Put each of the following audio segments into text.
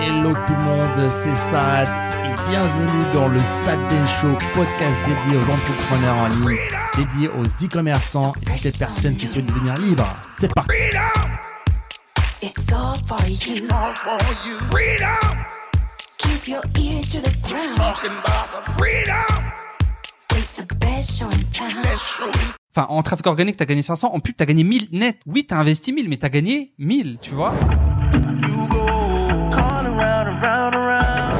Hello tout le monde, c'est Sad et bienvenue dans le Sad Show, podcast dédié aux entrepreneurs en ligne, dédié aux e-commerçants et toutes les personnes qui souhaitent devenir libres. C'est parti. It's all for you. all for you. Freedom, Keep your ears to the ground. talking about the freedom. It's the best show in town. Show. Enfin, en trafic organique, t'as gagné 500. En pub, t'as gagné 1000 net. Oui, t'as investi 1000, mais t'as gagné 1000, tu vois.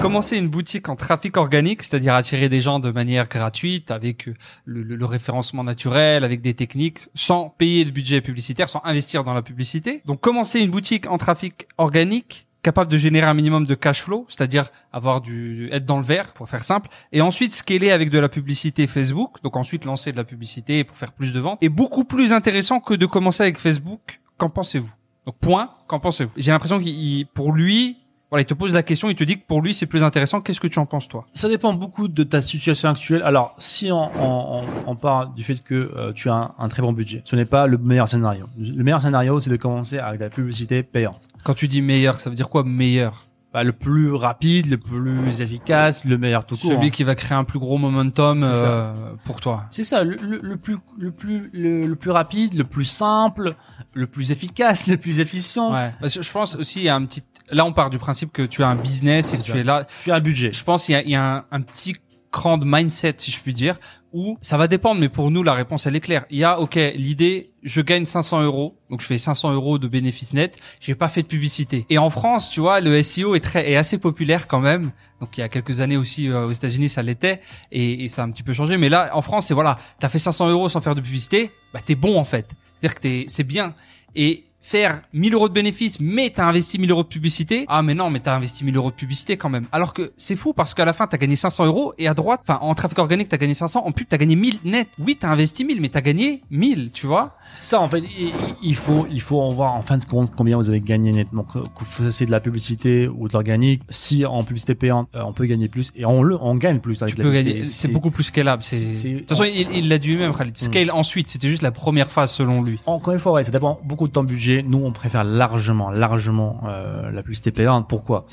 Commencer une boutique en trafic organique, c'est-à-dire attirer des gens de manière gratuite, avec euh, le, le- le référencement naturel, avec des techniques, sans payer de budget publicitaire, sans investir dans la publicité. Donc, commencer une boutique en trafic organique, capable de générer un minimum de cash flow, c'est-à-dire avoir du être dans le vert pour faire simple, et ensuite scaler avec de la publicité Facebook, donc ensuite lancer de la publicité pour faire plus de ventes, est beaucoup plus intéressant que de commencer avec Facebook. Qu'en pensez-vous? Donc point, qu'en pensez-vous? J'ai l'impression qu'il pour lui, voilà, il te pose la question, il te dit que pour lui c'est plus intéressant. Qu'est-ce que tu en penses toi? Ça dépend beaucoup de ta situation actuelle. Alors, si on, on, on- on part du fait que euh, tu as un, un très bon budget, ce n'est pas le meilleur scénario. Le meilleur scénario, c'est de commencer avec la publicité payante. Quand tu dis meilleur, ça veut dire quoi meilleur? Bah, le plus rapide, le plus efficace, le meilleur tout court. Celui hein. qui va créer un plus gros momentum euh, pour toi. C'est ça, le, le, le plus le plus le, le plus rapide, le plus simple, le plus efficace, le plus efficient. Ouais. Parce que je pense aussi il y a un petit. Là, on part du principe que tu as un business et que C'est tu ça. es là. Tu as un budget. Je pense qu'il y a, il y a un, un petit cran de mindset, si je puis dire, où ça va dépendre, mais pour nous, la réponse, elle est claire. Il y a, ok, l'idée, je gagne 500 euros, donc je fais 500 euros de bénéfices nets, j'ai pas fait de publicité. Et en France, tu vois, le SEO est très, est assez populaire quand même. Donc il y a quelques années aussi, euh, aux États-Unis, ça l'était, et, et ça a un petit peu changé. Mais là, en France, c'est voilà, t'as fait 500 euros sans faire de publicité, bah t'es bon en fait. C'est-à-dire que t'es, c'est bien. Et faire 1000 euros de bénéfices, mais t'as investi 1000 euros de publicité. Ah, mais non, mais t'as investi 1000 euros de publicité quand même. Alors que c'est fou parce qu'à la fin, t'as gagné 500 euros et à droite, enfin, en trafic organique, t'as gagné 500. En pub, t'as gagné 1000 net. Oui, t'as investi 1000, mais t'as gagné 1000, tu vois. C'est ça en fait. Il, faut il faut en voir en fin de compte combien vous avez gagné net. Donc euh, que vous fassiez de la publicité ou de l'organique, si en publicité payante, euh, on peut gagner plus et on le on gagne plus avec Tu la peux publicité. C'est beaucoup plus scalable. C'est, c'est- de toute façon, il, l'a dit lui-même, Khalid. Scale ensuite. C'était juste la première phase selon lui. Encore une fois, ouais, ça dépend beaucoup de ton budget. Nous, on préfère largement, largement euh, la publicité payante. Pourquoi?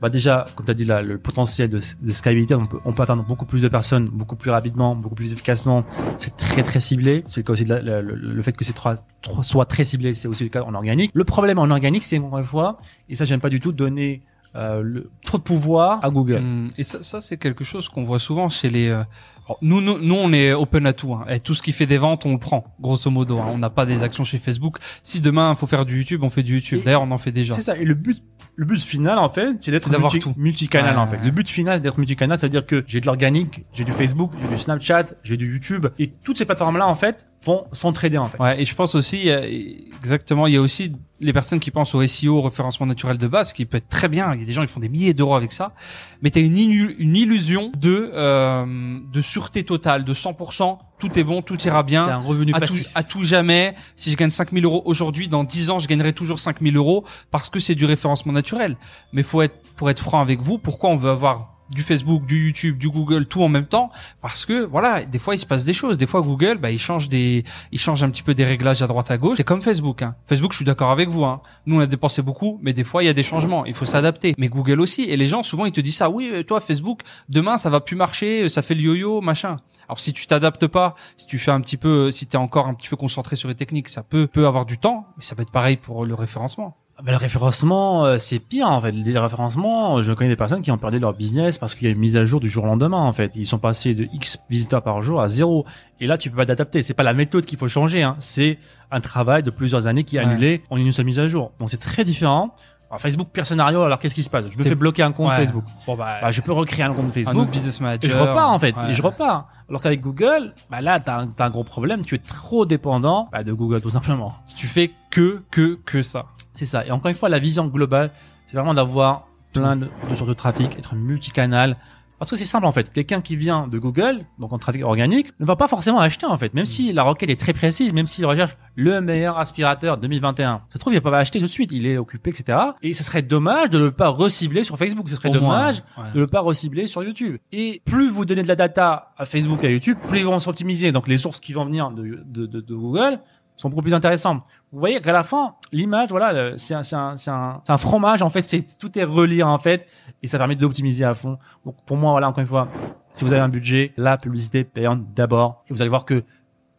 Bah déjà, comme tu as dit là, le potentiel de, scalabilité, on peut, atteindre beaucoup plus de personnes, beaucoup plus rapidement, beaucoup plus efficacement. C'est très très ciblé. C'est le cas aussi le fait que c'est trois- trois- soit très ciblé, c'est aussi le cas en organique. Le problème en organique, c'est encore une fois, et ça j'aime pas du tout, donner euh, le, trop de pouvoir à Google. Hum, Et ça, ça c'est quelque chose qu'on voit souvent chez les. euh, alors, nous, nous, nous, on est open à tout. Hein. Et tout ce qui fait des ventes, on le prend, grosso modo. hein. On n'a pas des actions chez Facebook. Si demain, il faut faire du YouTube, on fait du YouTube. D'ailleurs, on en fait déjà. C'est ça. Et le but, le but final, en fait, c'est d'être C'est d'avoir multi- tout. multicanal, Ouais, en fait. ouais. Le but final, c'est d'être multicanal, c'est-à-dire que j'ai de l'organique, j'ai du Facebook, j'ai du Snapchat, j'ai du YouTube, et toutes ces plateformes-là, en fait, vont s'entraider, en fait. Ouais, et je pense aussi, exactement, il y a aussi les personnes qui pensent au SEO, au référencement naturel de base, qui peut être très bien. Il y a des gens qui font des milliers d'euros avec ça, mais tu as une, une illusion de euh, de sûreté totale, de 100%. Tout est bon, tout ira bien. C'est un revenu à tout, passif. à tout jamais, si je gagne 5000 euros aujourd'hui, dans 10 ans, je gagnerai toujours 5000 euros parce que c'est du référencement naturel. Mais faut être, pour être franc avec vous, pourquoi on veut avoir du Facebook, du YouTube, du Google, tout en même temps Parce que voilà, des fois il se passe des choses. Des fois Google, bah il change des, il change un petit peu des réglages à droite à gauche. C'est comme Facebook. Hein. Facebook, je suis d'accord avec vous. Hein. Nous on a dépensé beaucoup, mais des fois il y a des changements. Il faut s'adapter. Mais Google aussi. Et les gens souvent ils te disent ça. Oui, euh, toi Facebook, demain ça va plus marcher, ça fait le yo-yo, machin. Alors si tu t'adaptes pas, si tu fais un petit peu, si tu es encore un petit peu concentré sur les techniques, ça peut peut avoir du temps, mais ça peut être pareil pour le référencement. Ah ben, le référencement, euh, c'est pire, en fait. Les référencements, euh, je connais des personnes qui ont perdu leur business parce qu'il y a une mise à jour du jour au lendemain, en fait. Ils sont passés de X visiteurs par jour à zéro. Et là, tu peux pas t'adapter. C'est pas la méthode qu'il faut changer, hein. C'est un travail de plusieurs années qui est Ouais. annulé en une seule mise à jour. Donc c'est très différent. Alors, Facebook, pire scénario, alors qu'est-ce qui se passe? Je me fais bloquer un compte Ouais. Facebook. Bon bah, Bah, je peux recréer un compte un Facebook. autre business Et manager. je repars en fait, Ouais. et je repars. Alors qu'avec Google, bah là, t'as un, un gros problème, tu es trop dépendant bah, de Google tout simplement. Si tu fais que que que ça. C'est ça. Et encore une fois, la vision globale, c'est vraiment d'avoir plein de, de sources de trafic, être multicanal. Parce que c'est simple en fait. Quelqu'un qui vient de Google, donc en trafic organique, ne va pas forcément acheter en fait. Même si la requête est très précise, même s'il recherche le meilleur aspirateur 2021. Ça se trouve, il va pas acheter tout de suite. Il est occupé, etc. Et ce serait dommage de ne pas recibler sur Facebook. Ce serait Au moins, dommage ouais. de ne pas recibler sur YouTube. Et plus vous donnez de la data à Facebook et à YouTube, plus ils vont s'optimiser. Donc les sources qui vont venir de, de, de, de Google sont beaucoup plus intéressantes. Vous voyez qu'à la fin, l'image, voilà, c'est un, c'est un, c'est un, un fromage. En fait, c'est tout est relié en fait, et ça permet d'optimiser à fond. Donc pour moi, voilà, encore une fois, si vous avez un budget, la publicité payante d'abord, et vous allez voir que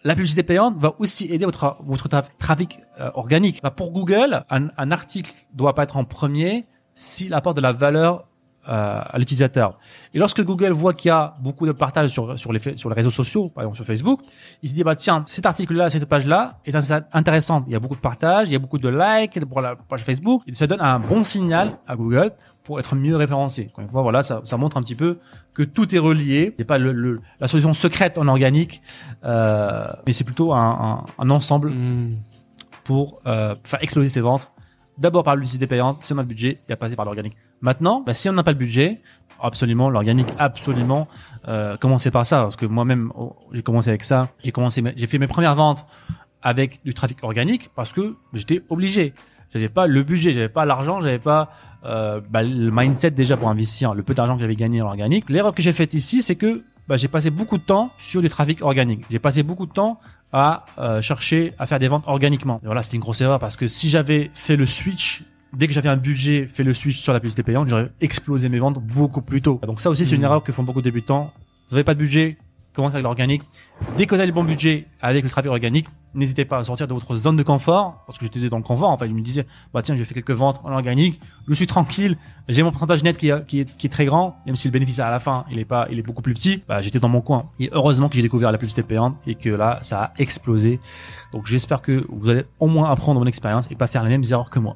la publicité payante va aussi aider votre votre tra- trafic euh, organique. Bah, pour Google, un, un article doit pas être en premier s'il apporte de la valeur à l'utilisateur. Et lorsque Google voit qu'il y a beaucoup de partage sur sur les sur les réseaux sociaux, par exemple sur Facebook, il se dit bah tiens cet article-là, cette page-là est intéressante. Il y a beaucoup de partage, il y a beaucoup de likes pour la page Facebook. Et ça donne un bon signal à Google pour être mieux référencé. Une fois, voilà, ça, ça montre un petit peu que tout est relié. C'est pas le, le- la solution secrète en organique, euh, mais c'est plutôt un, un, un ensemble Hmm. pour euh, faire exploser ses ventes. D'abord par la publicité payante, si on le budget, et à passer par l'organique. Maintenant, bah, si on n'a pas le budget, absolument, l'organique, absolument, euh, commencer par ça, parce que moi-même, oh, j'ai commencé avec ça. J'ai commencé, j'ai fait mes premières ventes avec du trafic organique parce que j'étais obligé. J'avais pas le budget, j'avais pas l'argent, j'avais pas euh, bah, le mindset déjà pour investir, le peu d'argent que j'avais gagné en organique. L'erreur que j'ai faite ici, c'est que bah, j'ai passé beaucoup de temps sur du trafic organique. J'ai passé beaucoup de temps à euh, chercher à faire des ventes organiquement. Et voilà, c'était une grosse erreur parce que si j'avais fait le switch dès que j'avais un budget, fait le switch sur la publicité payante, j'aurais explosé mes ventes beaucoup plus tôt. Donc ça aussi, c'est une Mhm. erreur que font beaucoup de débutants. Vous n'avez pas de budget, commencez avec l'organique. Dès que vous avez le bon budget avec le trafic organique, n'hésitez pas à sortir de votre zone de confort, parce que j'étais dans le confort. En fait, je me disais, bah tiens, j'ai fait quelques ventes en organique, je suis tranquille, j'ai mon pourcentage net qui est très grand, même si le bénéfice à la fin, il est pas, il est beaucoup plus petit. Bah, j'étais dans mon coin. Et heureusement que j'ai découvert la publicité payante et que là, ça a explosé. Donc j'espère que vous allez au moins apprendre mon expérience et pas faire les mêmes erreurs que moi.